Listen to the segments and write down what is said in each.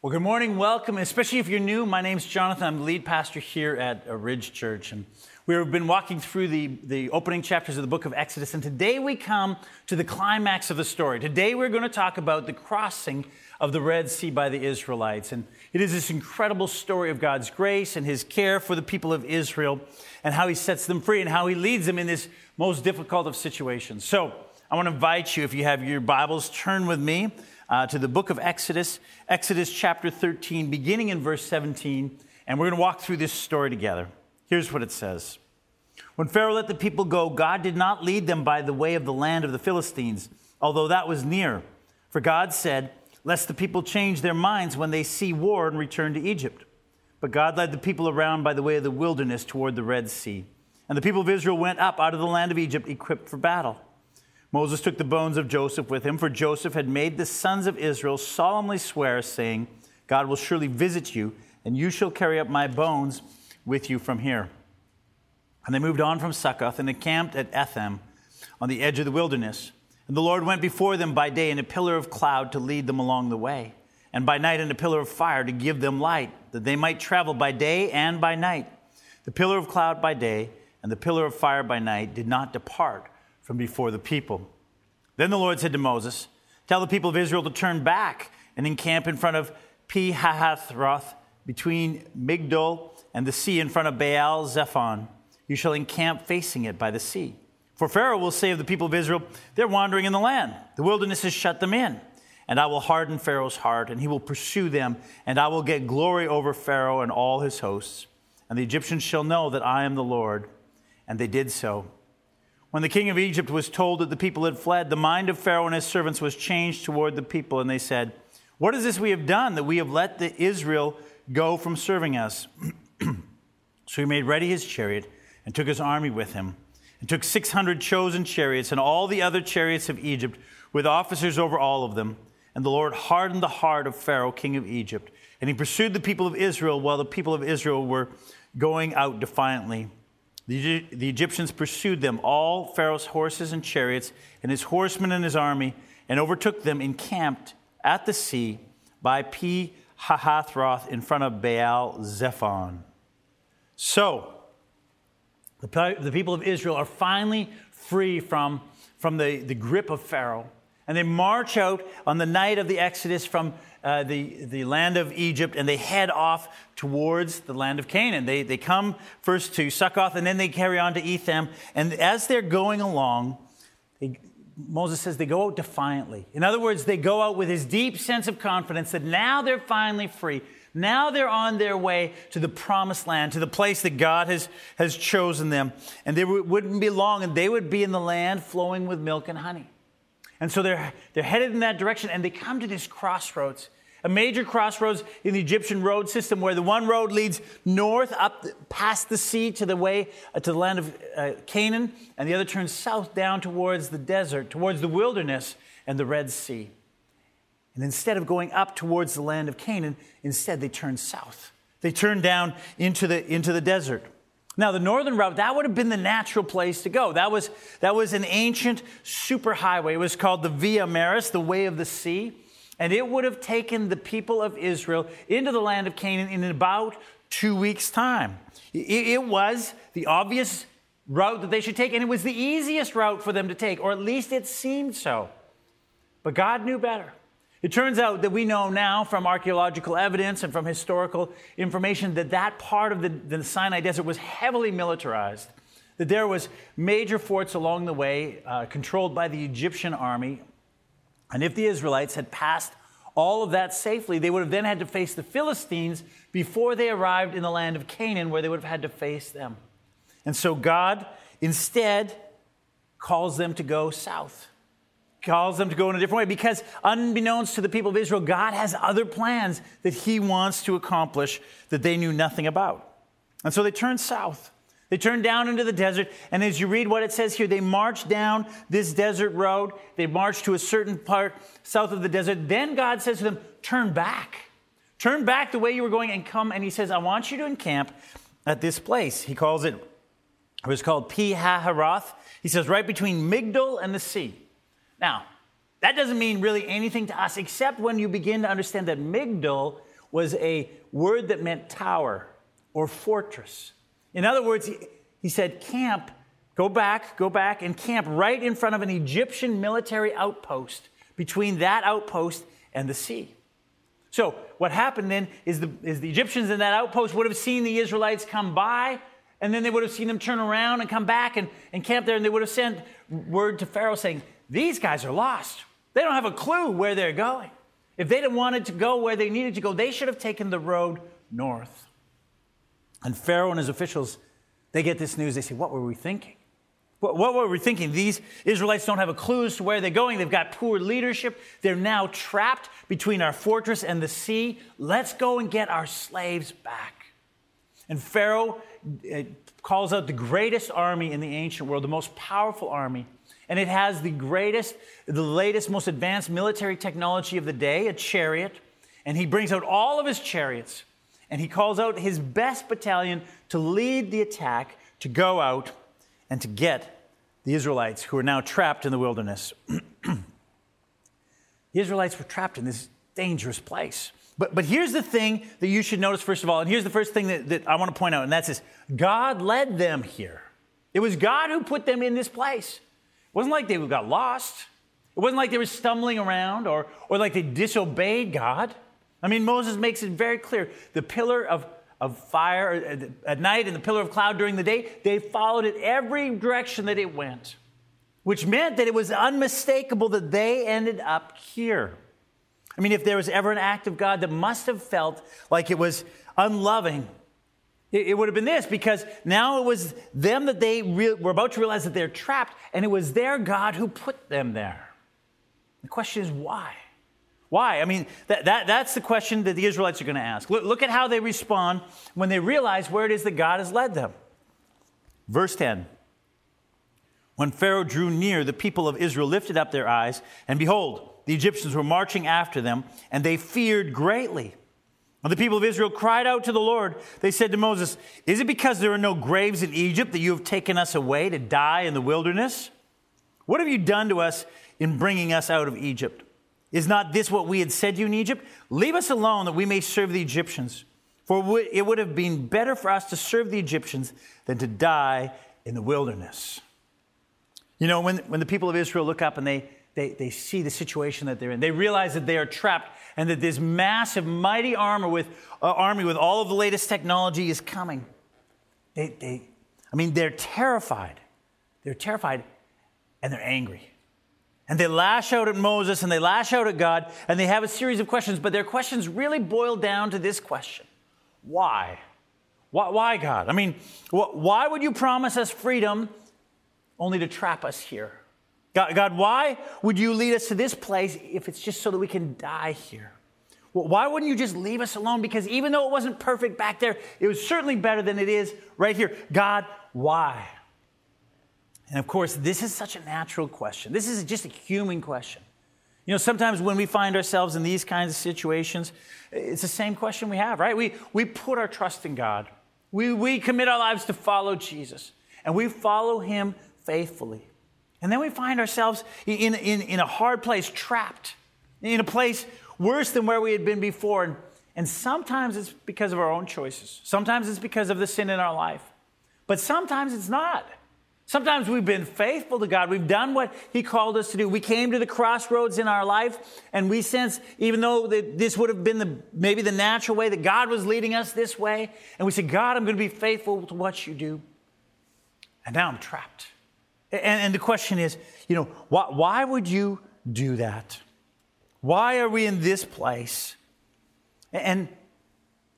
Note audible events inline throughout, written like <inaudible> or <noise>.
Well, good morning, welcome, especially if you're new. My name's Jonathan. I'm the lead pastor here at Ridge Church. And we've been walking through the, the opening chapters of the book of Exodus. And today we come to the climax of the story. Today we're going to talk about the crossing of the Red Sea by the Israelites. And it is this incredible story of God's grace and his care for the people of Israel and how he sets them free and how he leads them in this most difficult of situations. So I want to invite you, if you have your Bibles, turn with me uh, to the book of Exodus, Exodus chapter 13, beginning in verse 17, and we're going to walk through this story together. Here's what it says When Pharaoh let the people go, God did not lead them by the way of the land of the Philistines, although that was near. For God said, Lest the people change their minds when they see war and return to Egypt. But God led the people around by the way of the wilderness toward the Red Sea. And the people of Israel went up out of the land of Egypt equipped for battle. Moses took the bones of Joseph with him, for Joseph had made the sons of Israel solemnly swear, saying, God will surely visit you, and you shall carry up my bones with you from here. And they moved on from Succoth and encamped at Etham on the edge of the wilderness. And the Lord went before them by day in a pillar of cloud to lead them along the way, and by night in a pillar of fire to give them light, that they might travel by day and by night. The pillar of cloud by day and the pillar of fire by night did not depart from before the people. Then the Lord said to Moses, Tell the people of Israel to turn back and encamp in front of Pi Hahiroth between Migdol and the sea in front of Baal Zephon. You shall encamp facing it by the sea. For Pharaoh will say of the people of Israel, They're wandering in the land. The wilderness has shut them in. And I will harden Pharaoh's heart, and he will pursue them, and I will get glory over Pharaoh and all his hosts. And the Egyptians shall know that I am the Lord. And they did so. When the king of Egypt was told that the people had fled, the mind of Pharaoh and his servants was changed toward the people, and they said, What is this we have done that we have let the Israel go from serving us? <clears throat> so he made ready his chariot and took his army with him, and took 600 chosen chariots and all the other chariots of Egypt, with officers over all of them. And the Lord hardened the heart of Pharaoh, king of Egypt, and he pursued the people of Israel while the people of Israel were going out defiantly. The, the Egyptians pursued them, all Pharaoh's horses and chariots, and his horsemen and his army, and overtook them encamped at the sea by Pi Hahiroth in front of Baal Zephon. So, the, the people of Israel are finally free from, from the, the grip of Pharaoh. And they march out on the night of the Exodus from uh, the, the land of Egypt and they head off towards the land of Canaan. They, they come first to Succoth and then they carry on to Etham. And as they're going along, they, Moses says they go out defiantly. In other words, they go out with this deep sense of confidence that now they're finally free. Now they're on their way to the promised land, to the place that God has, has chosen them. And they wouldn't be long, and they would be in the land flowing with milk and honey. And so they're, they're headed in that direction and they come to this crossroads, a major crossroads in the Egyptian road system where the one road leads north up past the sea to the way uh, to the land of uh, Canaan, and the other turns south down towards the desert, towards the wilderness and the Red Sea. And instead of going up towards the land of Canaan, instead they turn south. They turn down into the, into the desert. Now, the northern route, that would have been the natural place to go. That was, that was an ancient superhighway. It was called the Via Maris, the way of the sea. And it would have taken the people of Israel into the land of Canaan in about two weeks' time. It, it was the obvious route that they should take, and it was the easiest route for them to take, or at least it seemed so. But God knew better. It turns out that we know now from archaeological evidence and from historical information that that part of the, the, Sinai desert was heavily militarized, that there was major forts along the way uh, controlled by the Egyptian army. And if the Israelites had passed all of that safely, they would have then had to face the Philistines before they arrived in the land of Canaan, where they would have had to face them. And so God instead calls them to go south calls them to go in a different way because, unbeknownst to the people of Israel, God has other plans that He wants to accomplish that they knew nothing about. And so they turn south. They turn down into the desert, and as you read what it says here, they march down this desert road. They march to a certain part south of the desert. Then God says to them, Turn back. Turn back the way you were going and come. And He says, I want you to encamp at this place. He calls it, it was called Pi Haharoth. He says, right between Migdol and the sea. Now, that doesn't mean really anything to us except when you begin to understand that Migdol was a word that meant tower or fortress. In other words, he, he said, camp, go back, go back, and camp right in front of an Egyptian military outpost between that outpost and the sea. So, what happened then is the, is the Egyptians in that outpost would have seen the Israelites come by, and then they would have seen them turn around and come back and, and camp there, and they would have sent word to Pharaoh saying, These guys are lost. They don't have a clue where they're going. If they'd have wanted to go where they needed to go, they should have taken the road north. And Pharaoh and his officials, they get this news. They say, What were we thinking? What, what were we thinking? These Israelites don't have a clue as to where they're going. They've got poor leadership. They're now trapped between our fortress and the sea. Let's go and get our slaves back. And Pharaoh uh, calls out the greatest army in the ancient world, the most powerful army. And it has the greatest, the latest, most advanced military technology of the day, a chariot. And he brings out all of his chariots and he calls out his best battalion to lead the attack, to go out and to get the Israelites who are now trapped in the wilderness. <clears throat> the Israelites were trapped in this dangerous place. But, but here's the thing that you should notice, first of all, and here's the first thing that, that I want to point out, and that's this God led them here. It was God who put them in this place. It wasn't like they got lost. It wasn't like they were stumbling around or, or like they disobeyed God. I mean, Moses makes it very clear. The pillar of, of fire uh, at night and the pillar of cloud during the day, they followed it every direction that it went, which meant that it was unmistakable that they ended up here. I mean, if there was ever an act of God that must have felt like it was unloving, it, would have been this because now it was them that they re- were about to realize that they're trapped, and it was their God who put them there. The question is why? Why? I mean, that, that, that's the question that the Israelites are going to ask. Look, look at how they respond when they realize where it is that God has led them. Verse 10 When Pharaoh drew near, the people of Israel lifted up their eyes, and behold, the Egyptians were marching after them, and they feared greatly. The people of Israel cried out to the Lord, they said to Moses, Is it because there are no graves in Egypt that you have taken us away to die in the wilderness? What have you done to us in bringing us out of Egypt? Is not this what we had said to you in Egypt? Leave us alone that we may serve the Egyptians. For it would have been better for us to serve the Egyptians than to die in the wilderness. You know, when, when the people of Israel look up and they, they, they see the situation that they're in, they realize that they are trapped and that this massive, mighty armor with, uh, army with all of the latest technology is coming. They, they, I mean, they're terrified. They're terrified and they're angry. And they lash out at Moses and they lash out at God and they have a series of questions, but their questions really boil down to this question Why? Why, why God? I mean, wh- why would you promise us freedom only to trap us here? God, God, why would you lead us to this place if it's just so that we can die here? Why wouldn't you just leave us alone? Because even though it wasn't perfect back there, it was certainly better than it is right here. God, why? And of course, this is such a natural question. This is just a human question. You know, sometimes when we find ourselves in these kinds of situations, it's the same question we have, right? We, we put our trust in God. We, we commit our lives to follow Jesus, and we follow him faithfully. And then we find ourselves in, in, in a hard place, trapped, in a place worse than where we had been before. And, sometimes it's because of our own choices, sometimes it's because of the sin in our life, but sometimes it's not. Sometimes we've been faithful to God. We've done what He called us to do. We came to the crossroads in our life, and we sense, even though this would have been the, maybe the natural way, that God was leading us this way. And we said, God, I'm going to be faithful to what you do. And now I'm trapped. And, and the question is, you know, why, why would you do that? Why are we in this place? And,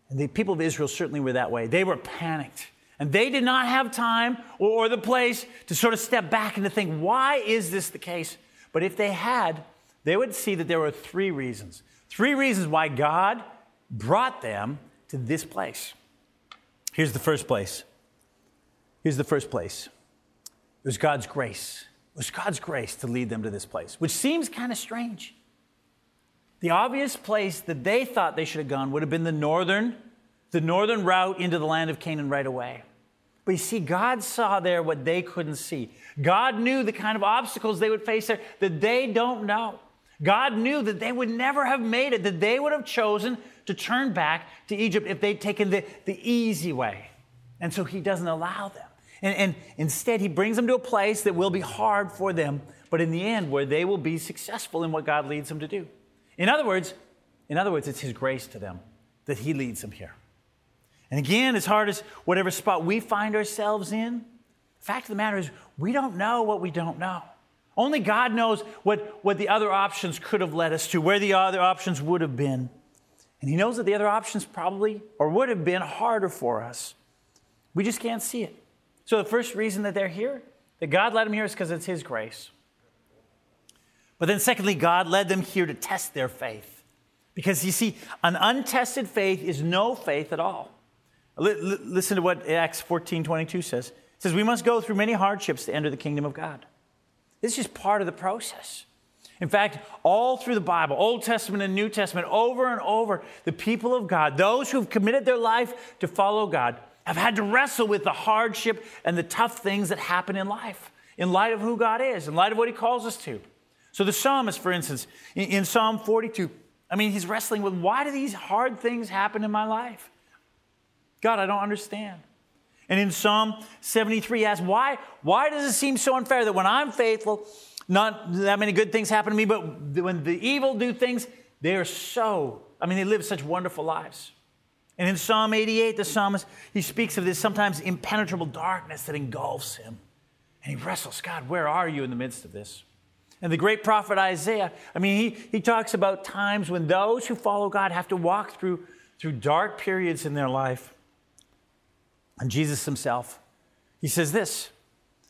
and the people of Israel certainly were that way. They were panicked. And they did not have time or the place to sort of step back and to think, why is this the case? But if they had, they would see that there were three reasons. Three reasons why God brought them to this place. Here's the first place. Here's the first place. It was God's grace. It was God's grace to lead them to this place, which seems kind of strange. The obvious place that they thought they should have gone would have been the northern, the northern route into the land of Canaan right away. But you see, God saw there what they couldn't see. God knew the kind of obstacles they would face there that they don't know. God knew that they would never have made it, that they would have chosen to turn back to Egypt if they'd taken the, the easy way. And so he doesn't allow them. And, and instead, he brings them to a place that will be hard for them, but in the end, where they will be successful in what God leads them to do. In other words, in other words, it's his grace to them that he leads them here. And again, as hard as whatever spot we find ourselves in, the fact of the matter is, we don't know what we don't know. Only God knows what, what the other options could have led us to, where the other options would have been. And He knows that the other options probably or would have been harder for us. We just can't see it. So, the first reason that they're here, that God led them here, is because it's His grace. But then, secondly, God led them here to test their faith. Because you see, an untested faith is no faith at all. Listen to what Acts 14 22 says. It says, We must go through many hardships to enter the kingdom of God. This is part of the process. In fact, all through the Bible, Old Testament and New Testament, over and over, the people of God, those who've committed their life to follow God, have had to wrestle with the hardship and the tough things that happen in life, in light of who God is, in light of what He calls us to. So, the psalmist, for instance, in, in Psalm 42, I mean, he's wrestling with why do these hard things happen in my life? God, I don't understand. And in Psalm 73, he asks, why, why does it seem so unfair that when I'm faithful, not that many good things happen to me, but when the evil do things, they are so, I mean, they live such wonderful lives. And in Psalm 88, the psalmist, he speaks of this sometimes impenetrable darkness that engulfs him. And he wrestles, God, where are you in the midst of this? And the great prophet Isaiah, I mean, he, he talks about times when those who follow God have to walk through, through dark periods in their life. And Jesus himself, he says this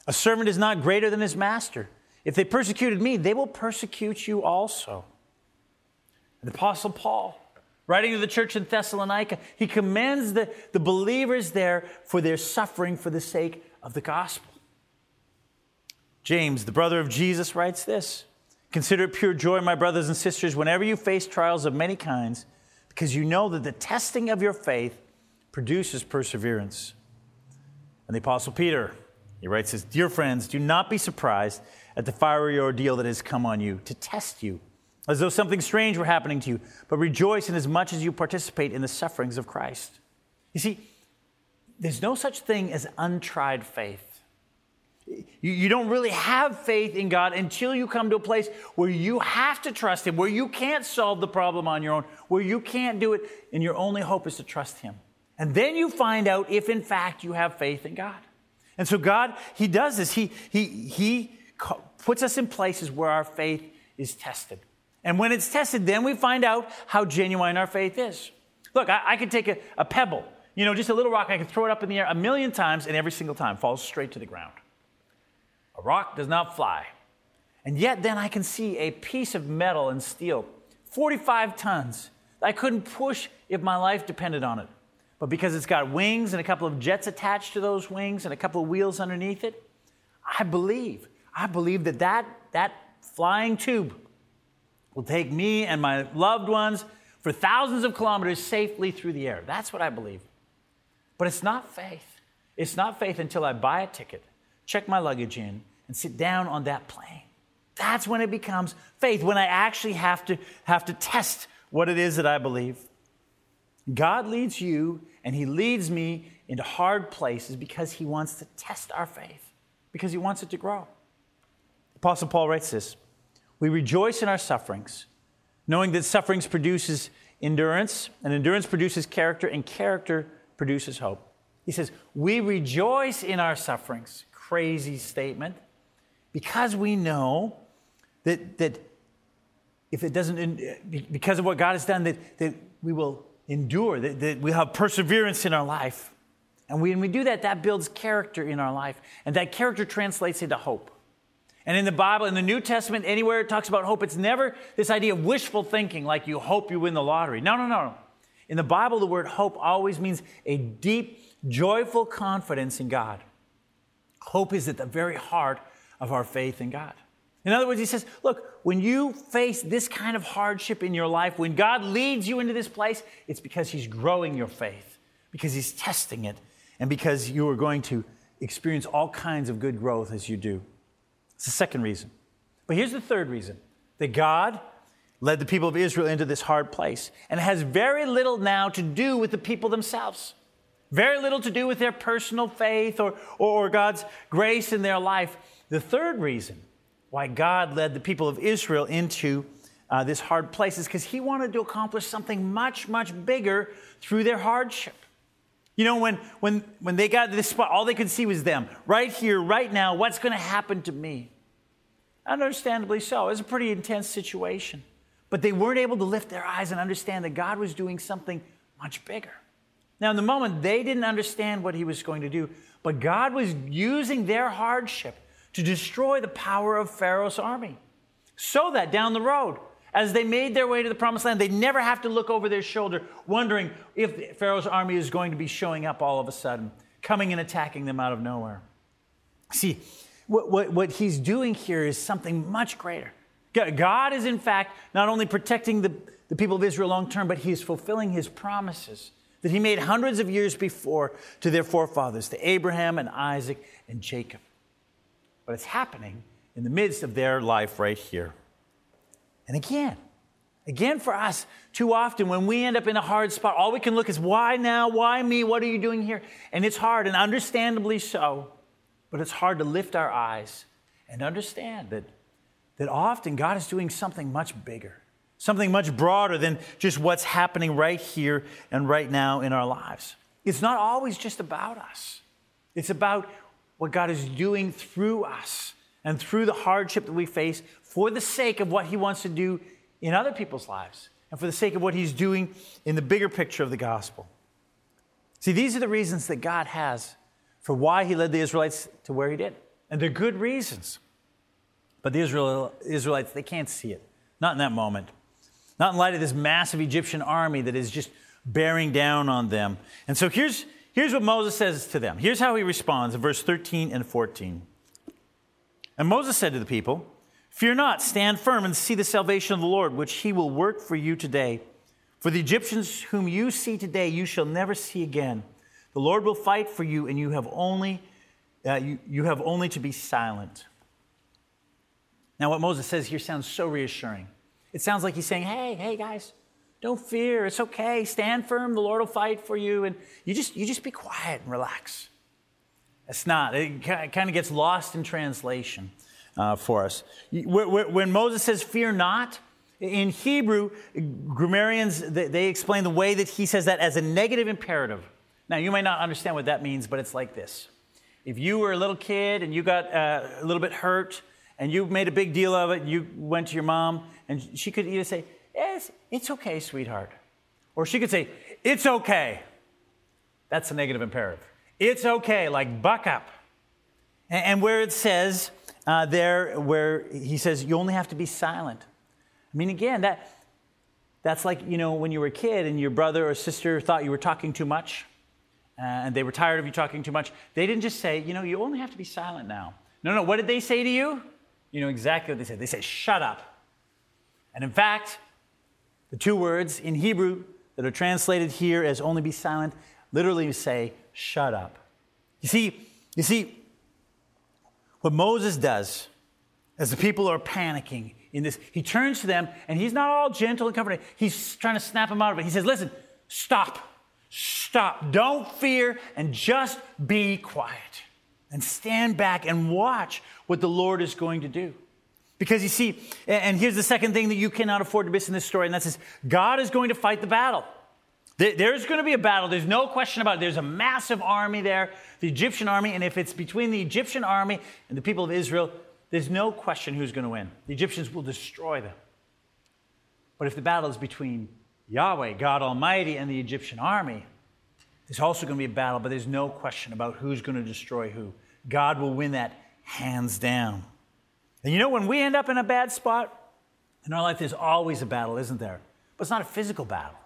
A servant is not greater than his master. If they persecuted me, they will persecute you also. And the Apostle Paul, writing to the church in Thessalonica, he commends the, the believers there for their suffering for the sake of the gospel. James, the brother of Jesus, writes this Consider it pure joy, my brothers and sisters, whenever you face trials of many kinds, because you know that the testing of your faith produces perseverance. And the Apostle Peter, he writes this Dear friends, do not be surprised at the fiery ordeal that has come on you to test you, as though something strange were happening to you, but rejoice in as much as you participate in the sufferings of Christ. You see, there's no such thing as untried faith. You, don't really have faith in God until you come to a place where you have to trust Him, where you can't solve the problem on your own, where you can't do it, and your only hope is to trust Him. And then you find out if, in fact, you have faith in God. And so, God, He does this. He, he, he puts us in places where our faith is tested. And when it's tested, then we find out how genuine our faith is. Look, I, I could take a, a pebble, you know, just a little rock, I could throw it up in the air a million times, and every single time falls straight to the ground. A rock does not fly. And yet, then I can see a piece of metal and steel, 45 tons, I couldn't push if my life depended on it. But because it's got wings and a couple of jets attached to those wings and a couple of wheels underneath it, I believe, I believe that that, that flying tube will take me and my loved ones for thousands of kilometers safely through the air. That's what I believe. But it's not faith. It's not faith until I buy a ticket, check my luggage in, and sit down on that plane. That's when it becomes faith, when I actually have to, have to test what it is that I believe. God leads you and He leads me into hard places because He wants to test our faith, because He wants it to grow. Apostle Paul writes this We rejoice in our sufferings, knowing that sufferings produces endurance, and endurance produces character, and character produces hope. He says, We rejoice in our sufferings. Crazy statement. Because we know that, that if it doesn't, because of what God has done, that, that we will endure, that, that we have perseverance in our life. And when we do that, that builds character in our life. And that character translates into hope. And in the Bible, in the New Testament, anywhere it talks about hope, it's never this idea of wishful thinking, like you hope you win the lottery. No, no, no. In the Bible, the word hope always means a deep, joyful confidence in God. Hope is at the very heart of our faith in God. In other words, he says, look, when you face this kind of hardship in your life, when God leads you into this place, it's because he's growing your faith, because he's testing it, and because you are going to experience all kinds of good growth as you do. It's the second reason. But here's the third reason that God led the people of Israel into this hard place. And has very little now to do with the people themselves. Very little to do with their personal faith or, or, God's grace in their life. The third reason why God led the people of Israel into uh, this hard place is because He wanted to accomplish something much, much bigger through their hardship. You know, when, when, when they got to this spot, all they could see was them. Right here, right now, what's going to happen to me? Understandably so. It was a pretty intense situation. But they weren't able to lift their eyes and understand that God was doing something much bigger. Now, in the moment, they didn't understand what he was going to do, but God was using their hardship to destroy the power of Pharaoh's army. So that down the road, as they made their way to the promised land, they'd never have to look over their shoulder wondering if Pharaoh's army is going to be showing up all of a sudden, coming and attacking them out of nowhere. See, what, what, what he's doing here is something much greater. God is, in fact, not only protecting the, the people of Israel long term, but he is fulfilling his promises that he made hundreds of years before to their forefathers, to Abraham and Isaac and Jacob. But it's happening in the midst of their life right here. And again, again for us, too often when we end up in a hard spot, all we can look is, why now? Why me? What are you doing here? And it's hard, and understandably so, but it's hard to lift our eyes and understand that, that often God is doing something much bigger, something much broader than just what's happening right here and right now in our lives. It's not always just about us, it's about what God is doing through us and through the hardship that we face for the sake of what He wants to do in other people's lives and for the sake of what He's doing in the bigger picture of the gospel. See, these are the reasons that God has for why He led the Israelites to where He did. And they're good reasons. But the Israel, Israelites, they can't see it. Not in that moment. Not in light of this massive Egyptian army that is just bearing down on them. And so here's, here's what Moses says to them. Here's how he responds in verse 13 and 14. And Moses said to the people, Fear not, stand firm and see the salvation of the Lord, which he will work for you today. For the Egyptians whom you see today, you shall never see again. The Lord will fight for you, and you have only, uh, you, you have only to be silent. Now, what Moses says here sounds so reassuring. It sounds like he's saying, Hey, hey, guys, don't fear. It's okay. Stand firm. The Lord will fight for you. And you just, you just be quiet and relax. It's not. It kind of gets lost in translation uh, for us. When Moses says, fear not, in Hebrew, grammarians, they explain the way that he says that as a negative imperative. Now, you might not understand what that means, but it's like this. If you were a little kid and you got uh, a little bit hurt and you made a big deal of it, you went to your mom, and she could either say, Yes, it's okay, sweetheart. Or she could say, It's okay. That's a negative imperative. It's okay, like buck up. And where it says uh, there, where he says you only have to be silent. I mean, again, that, that's like, you know, when you were a kid and your brother or sister thought you were talking too much uh, and they were tired of you talking too much. They didn't just say, you know, you only have to be silent now. No, no, what did they say to you? You know exactly what they said. They said, shut up. And in fact, the two words in Hebrew that are translated here as only be silent literally say, shut up. You see, you see, what Moses does as the people are panicking in this, he turns to them and he's not all gentle and comforting. He's trying to snap them out of it. He says, Listen, stop, stop, don't fear, and just be quiet. And stand back and watch what the Lord is going to do. Because you see, and here's the second thing that you cannot afford to miss in this story, and that's this God is going to fight the battle. There's going to be a battle. There's no question about it. There's a massive army there, the Egyptian army. And if it's between the Egyptian army and the people of Israel, there's no question who's going to win. The Egyptians will destroy them. But if the battle is between Yahweh, God Almighty, and the Egyptian army, there's also going to be a battle, but there's no question about who's going to destroy who. God will win that hands down. And you know, when we end up in a bad spot in our life, there's always a battle, isn't there? But it's not a physical battle.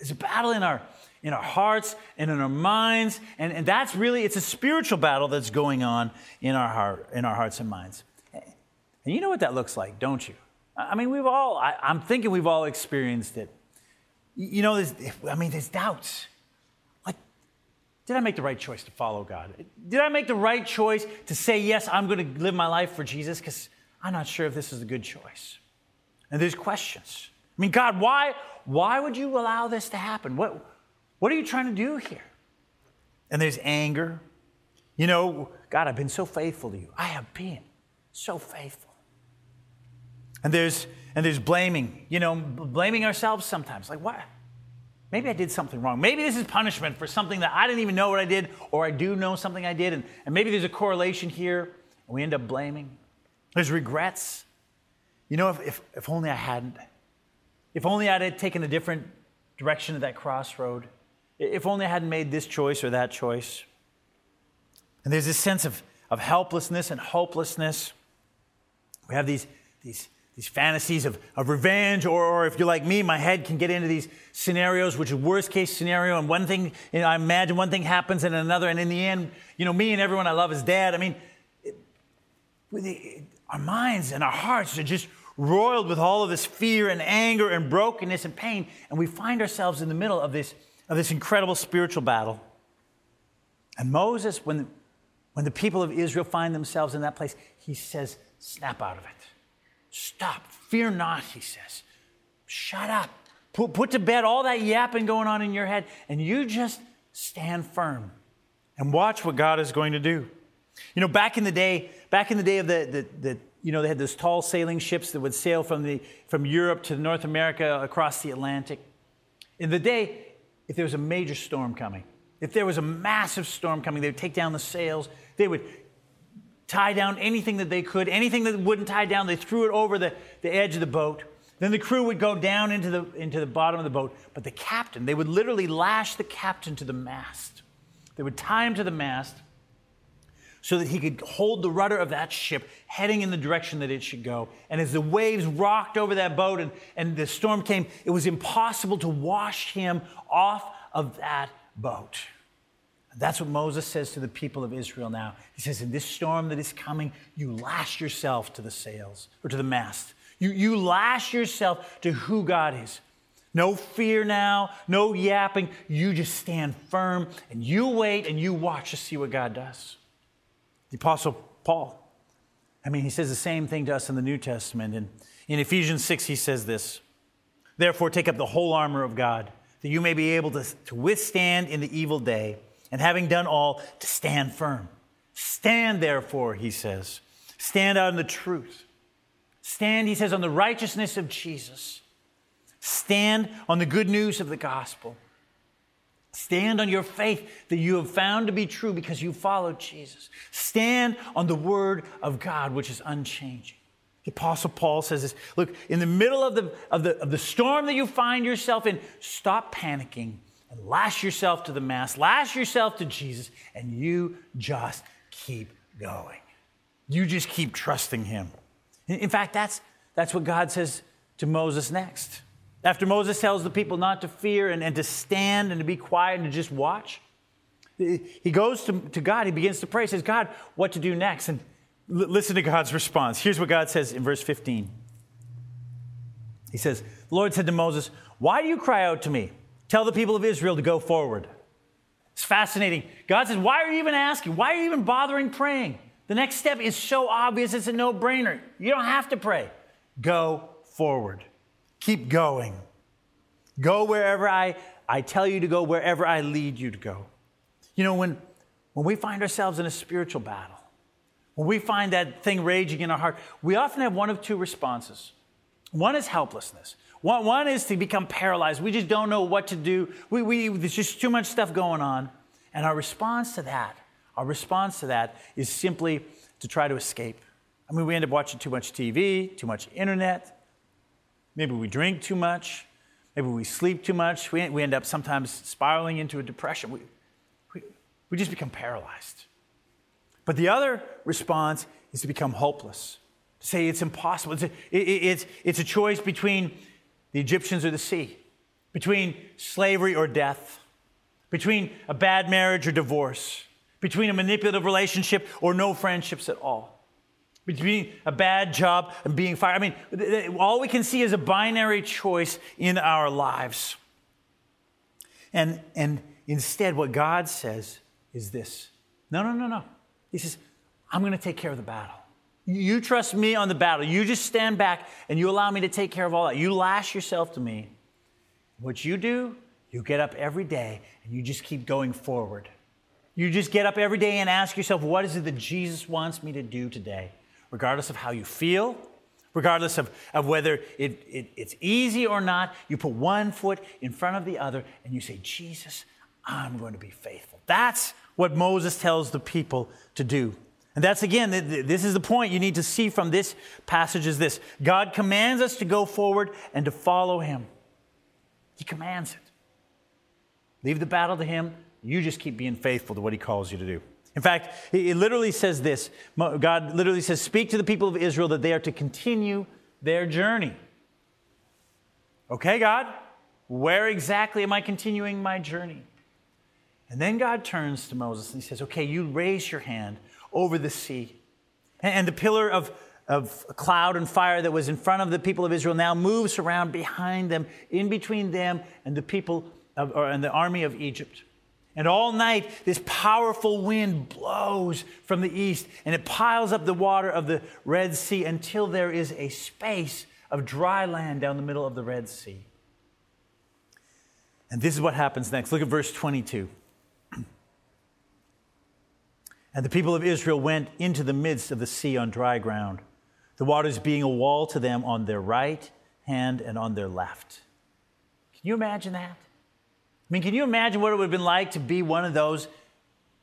There's a battle in our, in our hearts and in our minds. And, and that's really, it's a spiritual battle that's going on in our, heart, in our hearts and minds. And you know what that looks like, don't you? I mean, we've all, I, am thinking we've all experienced it. You know, I mean, there's doubts. Like, did I make the right choice to follow God? Did I make the right choice to say, yes, I'm going to live my life for Jesus? Because I'm not sure if this is a good choice. And there's questions. Mean, God, why, why would you allow this to happen? What, what are you trying to do here? And there's anger. You know, God, I've been so faithful to you. I have been so faithful. And there's and there's blaming, you know, blaming ourselves sometimes. Like, what? Maybe I did something wrong. Maybe this is punishment for something that I didn't even know what I did, or I do know something I did, and, and maybe there's a correlation here, and we end up blaming. There's regrets. You know, if, if, if only I hadn't. If only I had taken a different direction at that crossroad. If only I hadn't made this choice or that choice. And there's this sense of, of helplessness and hopelessness. We have these, these, these fantasies of, of revenge, or, or if you're like me, my head can get into these scenarios, which is worst case scenario. And one thing, you know, I imagine one thing happens and another. And in the end, you know, me and everyone I love is dead. I mean, it, the, our minds and our hearts are just roiled with all of this fear and anger and brokenness and pain. And we find ourselves in the middle of this, of this incredible spiritual battle. And Moses, when, when the people of Israel find themselves in that place, he says, Snap out of it. Stop. Fear not, he says. Shut up. Put, put to bed all that yapping going on in your head, and you just stand firm and watch what God is going to do. You know, back in the day, back in the day of the, the, the you know, they had those tall sailing ships that would sail from, the, from Europe to North America across the Atlantic. In the day, if there was a major storm coming, if there was a massive storm coming, they would take down the sails. They would tie down anything that they could. Anything that wouldn't tie down, they threw it over the, the edge of the boat. Then the crew would go down into the, into the bottom of the boat. But the captain, they would literally lash the captain to the mast. They would tie him to the mast so that he could hold the rudder of that ship heading in the direction that it should go. And as the waves rocked over that boat and, and the storm came, it was impossible to wash him off of that boat. That's what Moses says to the people of Israel now. He says, In this storm that is coming, you lash yourself to the sails or to the mast. You, you lash yourself to who God is. No fear now, no yapping. You just stand firm and you wait and you watch to see what God does. The Apostle Paul, I mean, he says the same thing to us in the New Testament. And in Ephesians 6, he says this Therefore, take up the whole armor of God, that you may be able to, to withstand in the evil day, and having done all, to stand firm. Stand, therefore, he says. Stand in the truth. Stand, he says, on the righteousness of Jesus. Stand on the good news of the gospel. Stand on your faith that you have found to be true because you followed Jesus. Stand on the word of God, which is unchanging. The Apostle Paul says this look, in the middle of the, of, the, of the storm that you find yourself in, stop panicking and lash yourself to the mast, lash yourself to Jesus, and you just keep going. You just keep trusting Him. In fact, that's, that's what God says to Moses next. After Moses tells the people not to fear and, and to stand and to be quiet and to just watch, he goes to, to God. He begins to pray. Says, God, what to do next? And l- listen to God's response. Here's what God says in verse 15. He says, The Lord said to Moses, Why do you cry out to me? Tell the people of Israel to go forward. It's fascinating. God says, Why are you even asking? Why are you even bothering praying? The next step is so obvious, it's a no brainer. You don't have to pray. Go forward. Keep going. Go wherever I, I tell you to go, wherever I lead you to go. You know, when, when we find ourselves in a spiritual battle, when we find that thing raging in our heart, we often have one of two responses. One is helplessness. One, one is to become paralyzed. We just don't know what to do. We, we, there's just too much stuff going on. And our response to that, our response to that is simply to try to escape. I mean, we end up watching too much TV, too much internet, Maybe we drink too much. Maybe we sleep too much. We, we end up sometimes spiraling into a depression. We, we, we just become paralyzed. But the other response is to become hopeless, to say it's impossible. It's a, it, it's, it's a choice between the Egyptians or the sea, between slavery or death, between a bad marriage or divorce, between a manipulative relationship or no friendships at all between a bad job and being fired. I mean, all we can see is a binary choice in our lives. And, and instead, what God says is this no, no, no, no. He says, I'm going to take care of the battle. You trust me on the battle. You just stand back and you allow me to take care of all that. You lash yourself to me. What you do, you get up every day and you just keep going forward. You just get up every day and ask yourself, what is it that Jesus wants me to do today? Regardless of how you feel, regardless of, of whether it, it, it's easy or not, you put one foot in front of the other and you say, Jesus, I'm going to be faithful. That's what Moses tells the people to do. And that's again, this is the point you need to see from this passage is this God commands us to go forward and to follow him. He commands it. Leave the battle to him. You just keep being faithful to what he calls you to do. In fact, it literally says this God literally says, Speak to the people of Israel that they are to continue their journey. Okay, God, where exactly am I continuing my journey? And then God turns to Moses and he says, Okay, you raise your hand over the sea. And the pillar of, of cloud and fire that was in front of the people of Israel now moves around behind them, in between them and the people of, or, and the army of Egypt. And all night, this powerful wind blows from the east and it piles up the water of the Red Sea until there is a space of dry land down the middle of the Red Sea. And this is what happens next. Look at verse 22. <clears throat> And the people of Israel went into the midst of the sea on dry ground, the waters being a wall to them on their right hand and on their left. Can you imagine that? I mean, can you imagine what it would have been like to be one of those,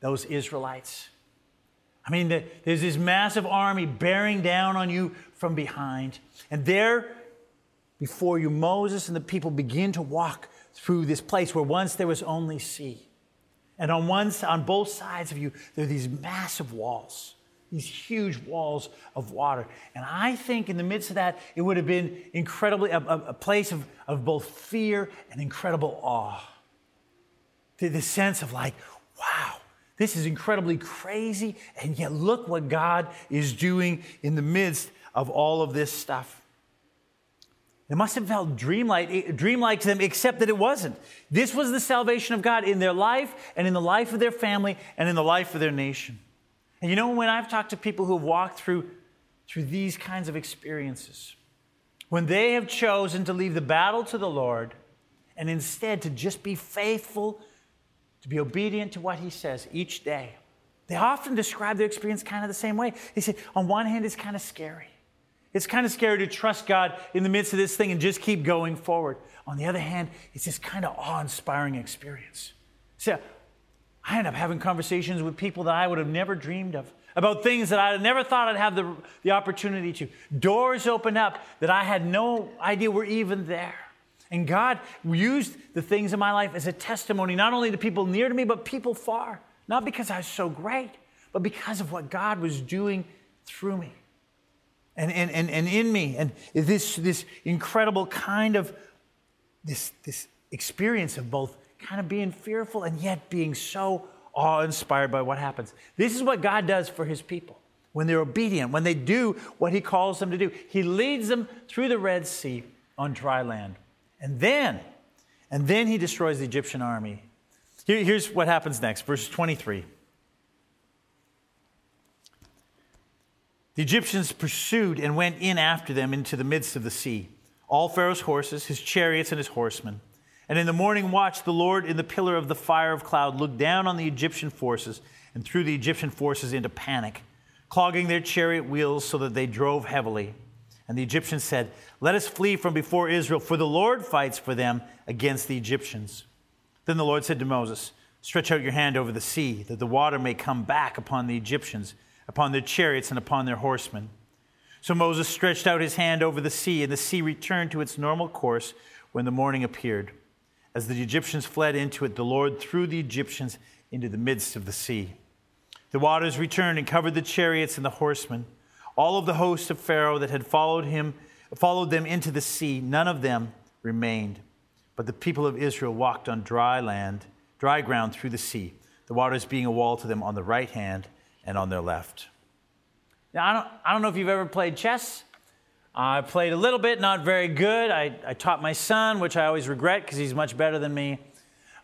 those Israelites? I mean, the, there's this massive army bearing down on you from behind. And there, before you, Moses and the people begin to walk through this place where once there was only sea. And on one on both sides of you, there are these massive walls, these huge walls of water. And I think in the midst of that, it would have been incredibly a, a place of, of both fear and incredible awe. The, the sense of like, wow, this is incredibly crazy, and yet look what God is doing in the midst of all of this stuff. It must have felt dreamlike, eh, dreamlike to them, except that it wasn't. This was the salvation of God in their life and in the life of their family and in the life of their nation. And you know, when I've talked to people who have walked through, through these kinds of experiences, when they have chosen to leave the battle to the Lord and instead to just be faithful, to be obedient to what He says each day, they often describe their experience kind of the same way. They say, on one hand, it's kind of scary. It's kind of scary to trust God in the midst of this thing and just keep going forward. On the other hand, it's this kind of awe inspiring experience. So I end up having conversations with people that I would have never dreamed of about things that I never thought I'd have the, the opportunity to. Doors open up that I had no idea were even there. And God used the things in my life as a testimony, not only to people near to me, but people far. Not because I was so great, but because of what God was doing through me and, and, and, and in me. And this, this incredible kind of this, this experience of both kind of being fearful and yet being so awe inspired by what happens. This is what God does for his people when they're obedient, when they do what he calls them to do. He leads them through the Red Sea on dry land. And then, and then he destroys the Egyptian army. Here, here's what happens next, verse 23. The Egyptians pursued and went in after them into the midst of the sea, all Pharaoh's horses, his chariots, and his horsemen. And in the morning watch, the Lord in the pillar of the fire of cloud looked down on the Egyptian forces and threw the Egyptian forces into panic, clogging their chariot wheels so that they drove heavily. And the Egyptians said, Let us flee from before Israel, for the Lord fights for them against the Egyptians. Then the Lord said to Moses, Stretch out your hand over the sea, that the water may come back upon the Egyptians upon their chariots and upon their horsemen. So Moses stretched out his hand over the sea, and the sea returned to its normal course when the morning appeared. As the Egyptians fled into it, the Lord threw the Egyptians into the midst of the sea. The waters returned and covered the chariots and the horsemen. All of the host of Pharaoh that had followed him followed them into the sea. None of them remained. But the people of Israel walked on dry land, dry ground through the sea, the waters being a wall to them on the right hand and on their left. Now, I don't, I don't know if you've ever played chess. I played a little bit, not very good. I, I taught my son, which I always regret because he's much better than me.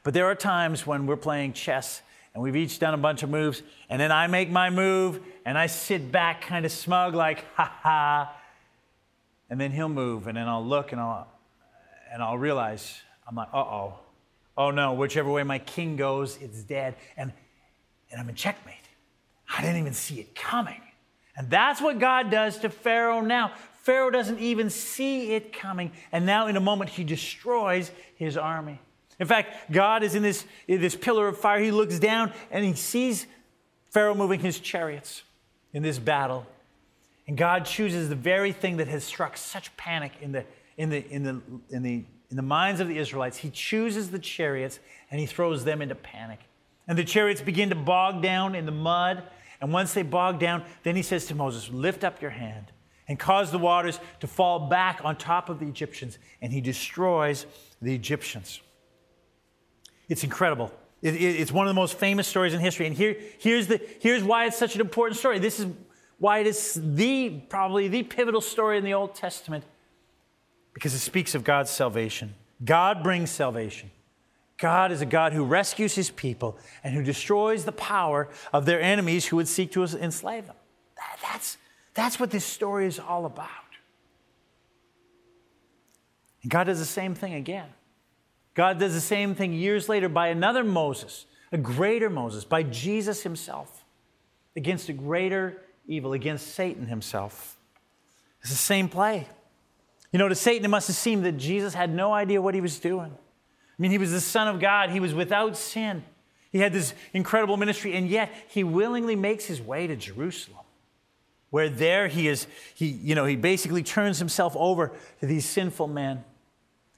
But there are times when we're playing chess and we've each done a bunch of moves, and then I make my move, and I sit back kind of smug, like, ha ha. And then he'll move, and then I'll look and I'll, and I'll realize, I'm like, uh oh. Oh no, whichever way my king goes, it's dead. And, and I'm in checkmate. I didn't even see it coming. And that's what God does to Pharaoh now. Pharaoh doesn't even see it coming. And now, in a moment, he destroys his army. In fact, God is in this, in this pillar of fire. He looks down and he sees Pharaoh moving his chariots in this battle. And God chooses the very thing that has struck such panic in the, in the, in the, in the, in the minds of the Israelites. He chooses the chariots and he throws them into panic. And the chariots begin to bog down in the mud. And once they bog down, then he says to Moses, Lift up your hand and cause the waters to fall back on top of the Egyptians. And he destroys the Egyptians. It's incredible. It, it, it's one of the most famous stories in history. And here, here's, the, here's why it's such an important story. This is why it is the, probably the pivotal story in the Old Testament, because it speaks of God's salvation. God brings salvation. God is a God who rescues his people and who destroys the power of their enemies who would seek to enslave them. That, that's, that's what this story is all about. And God does the same thing again. God does the same thing years later by another Moses, a greater Moses, by Jesus himself, against a greater evil, against Satan himself. It's the same play. You know, to Satan, it must have seemed that Jesus had no idea what he was doing. I mean, he was the Son of God, he was without sin. He had this incredible ministry, and yet he willingly makes his way to Jerusalem, where there he is, he, you know, he basically turns himself over to these sinful men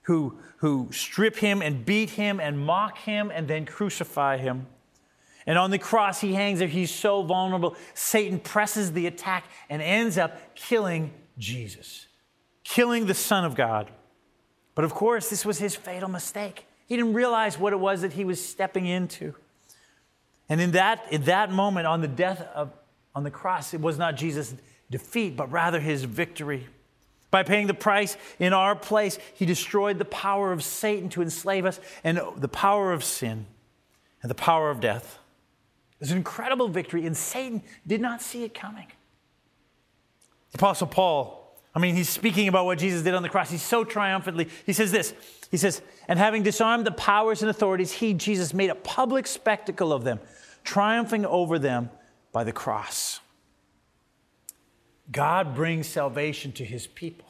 who, who strip him and beat him and mock him and then crucify him. And on the cross, he hangs there. He's so vulnerable. Satan presses the attack and ends up killing Jesus, killing the Son of God. But of course, this was his fatal mistake. He didn't realize what it was that he was stepping into. And in that, in that moment, on the death of, on the cross, it was not Jesus' defeat, but rather his victory. By paying the price in our place, he destroyed the power of Satan to enslave us and the power of sin and the power of death. It was an incredible victory, and Satan did not see it coming. The Apostle Paul, I mean, he's speaking about what Jesus did on the cross. He's so triumphantly. He says this He says, And having disarmed the powers and authorities, he, Jesus, made a public spectacle of them, triumphing over them by the cross. God brings salvation to his people.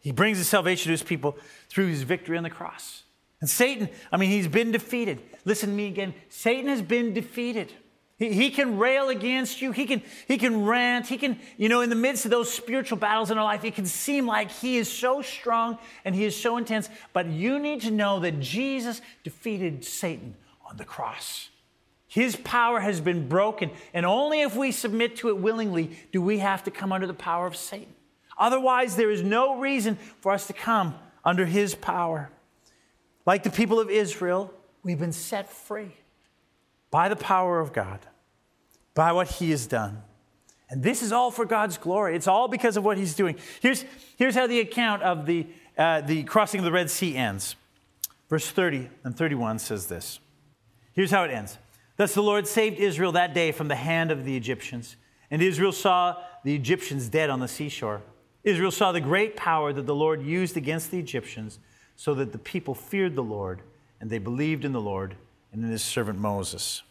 He brings the salvation to his people through his victory on the cross. And Satan, I mean, he's been defeated. Listen to me again. Satan has been defeated. He, he can rail against you. He can, he can rant. He can, you know, in the midst of those spiritual battles in our life, it can seem like he is so strong and he is so intense. But you need to know that Jesus defeated Satan on the cross. His power has been broken, and only if we submit to it willingly do we have to come under the power of Satan. Otherwise, there is no reason for us to come under his power. Like the people of Israel, we've been set free by the power of God, by what he has done. And this is all for God's glory. It's all because of what he's doing. Here's, here's how the account of the, uh, the crossing of the Red Sea ends. Verse 30 and 31 says this. Here's how it ends. Thus the Lord saved Israel that day from the hand of the Egyptians. And Israel saw the Egyptians dead on the seashore. Israel saw the great power that the Lord used against the Egyptians, so that the people feared the Lord, and they believed in the Lord and in his servant Moses.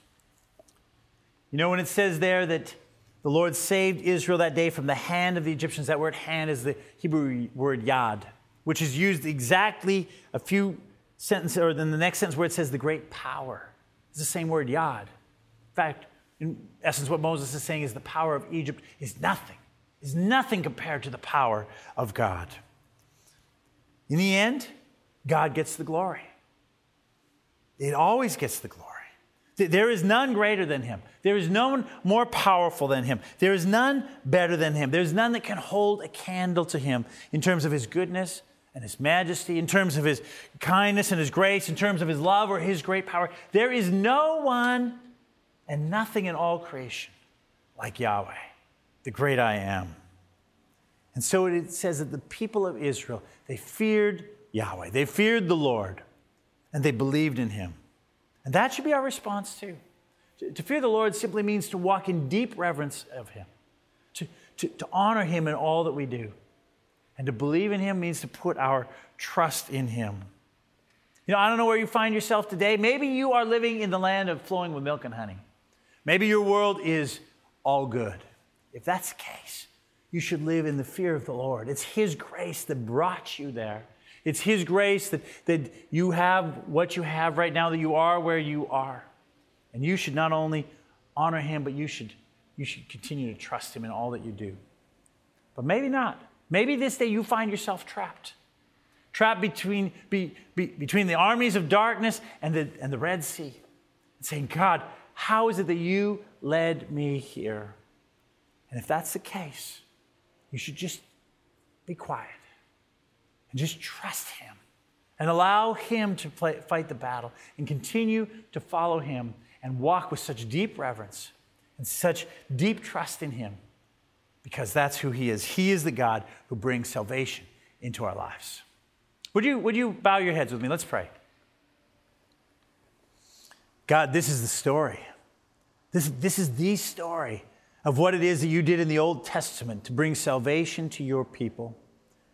You know, when it says there that the Lord saved Israel that day from the hand of the Egyptians, that word hand is the Hebrew word yad, which is used exactly a few sentences, or in the next sentence where it says the great power. It's the same word, yad. In fact, in essence, what Moses is saying is the power of Egypt is nothing, is nothing compared to the power of God. In the end, God gets the glory. It always gets the glory. There is none greater than him. There is none more powerful than him. There is none better than him. There's none that can hold a candle to him in terms of his goodness and his majesty, in terms of his kindness and his grace, in terms of his love or his great power. There is no one and nothing in all creation like Yahweh, the great I am. And so it says that the people of Israel, they feared Yahweh, they feared the Lord, and they believed in him. And that should be our response too. To, to fear the Lord simply means to walk in deep reverence of Him, to, to, to honor Him in all that we do. And to believe in Him means to put our trust in Him. You know, I don't know where you find yourself today. Maybe you are living in the land of flowing with milk and honey. Maybe your world is all good. If that's the case, you should live in the fear of the Lord. It's His grace that brought you there. It's His grace that, that you have what you have right now, that you are where you are. And you should not only honor Him, but you should, you should continue to trust Him in all that you do. But maybe not. Maybe this day you find yourself trapped. Trapped between, be, be, between the armies of darkness and the, and the Red Sea. And saying, God, how is it that you led me here? And if that's the case, you should just be quiet and just trust Him and allow Him to play, fight the battle and continue to follow Him and walk with such deep reverence and such deep trust in Him because that's who He is. He is the God who brings salvation into our lives. Would you, would you bow your heads with me? Let's pray. God, this is the story. This, this is the story of what it is that you did in the Old Testament to bring salvation to your people.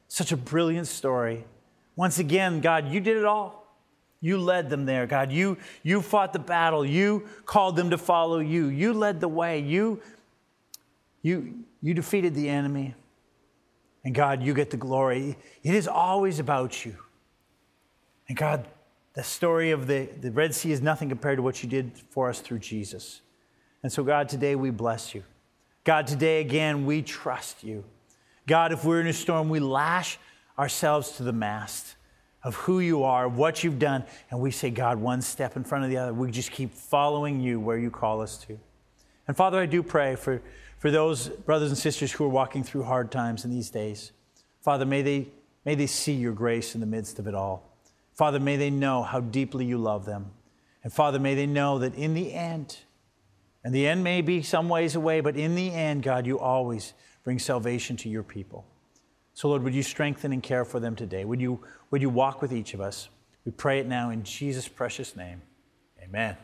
Such a brilliant story. Once again, God, you did it all. You led them there, God. You, you fought the battle. You called them to follow you. You led the way. You, you, you defeated the enemy. And God, you get the glory. It is always about you. And God, the story of the, the Red Sea is nothing compared to what you did for us through Jesus. And so, God, today we bless you. God, today again, we trust you. God, if we're in a storm, we lash ourselves to the mast of who you are, what you've done, and we say, God, one step in front of the other. We just keep following you where you call us to. And Father, I do pray for, for those brothers and sisters who are walking through hard times in these days. Father, may they, may they see your grace in the midst of it all. Father, may they know how deeply you love them. And Father, may they know that in the end, and the end may be some ways away, but in the end, God, you always bring salvation to your people. So, Lord, would you strengthen and care for them today? Would you, would you walk with each of us? We pray it now in Jesus' precious name. Amen.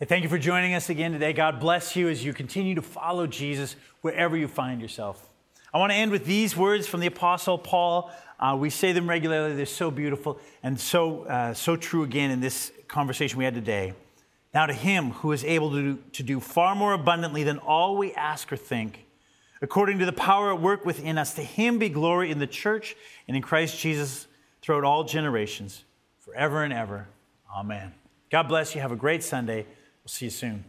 Hey, thank you for joining us again today. God bless you as you continue to follow Jesus wherever you find yourself. I want to end with these words from the Apostle Paul. Uh, we say them regularly, they're so beautiful and so, uh, so true again in this conversation we had today. Now, to him who is able to do, to do far more abundantly than all we ask or think, according to the power at work within us, to him be glory in the church and in Christ Jesus throughout all generations, forever and ever. Amen. God bless you. Have a great Sunday. We'll see you soon.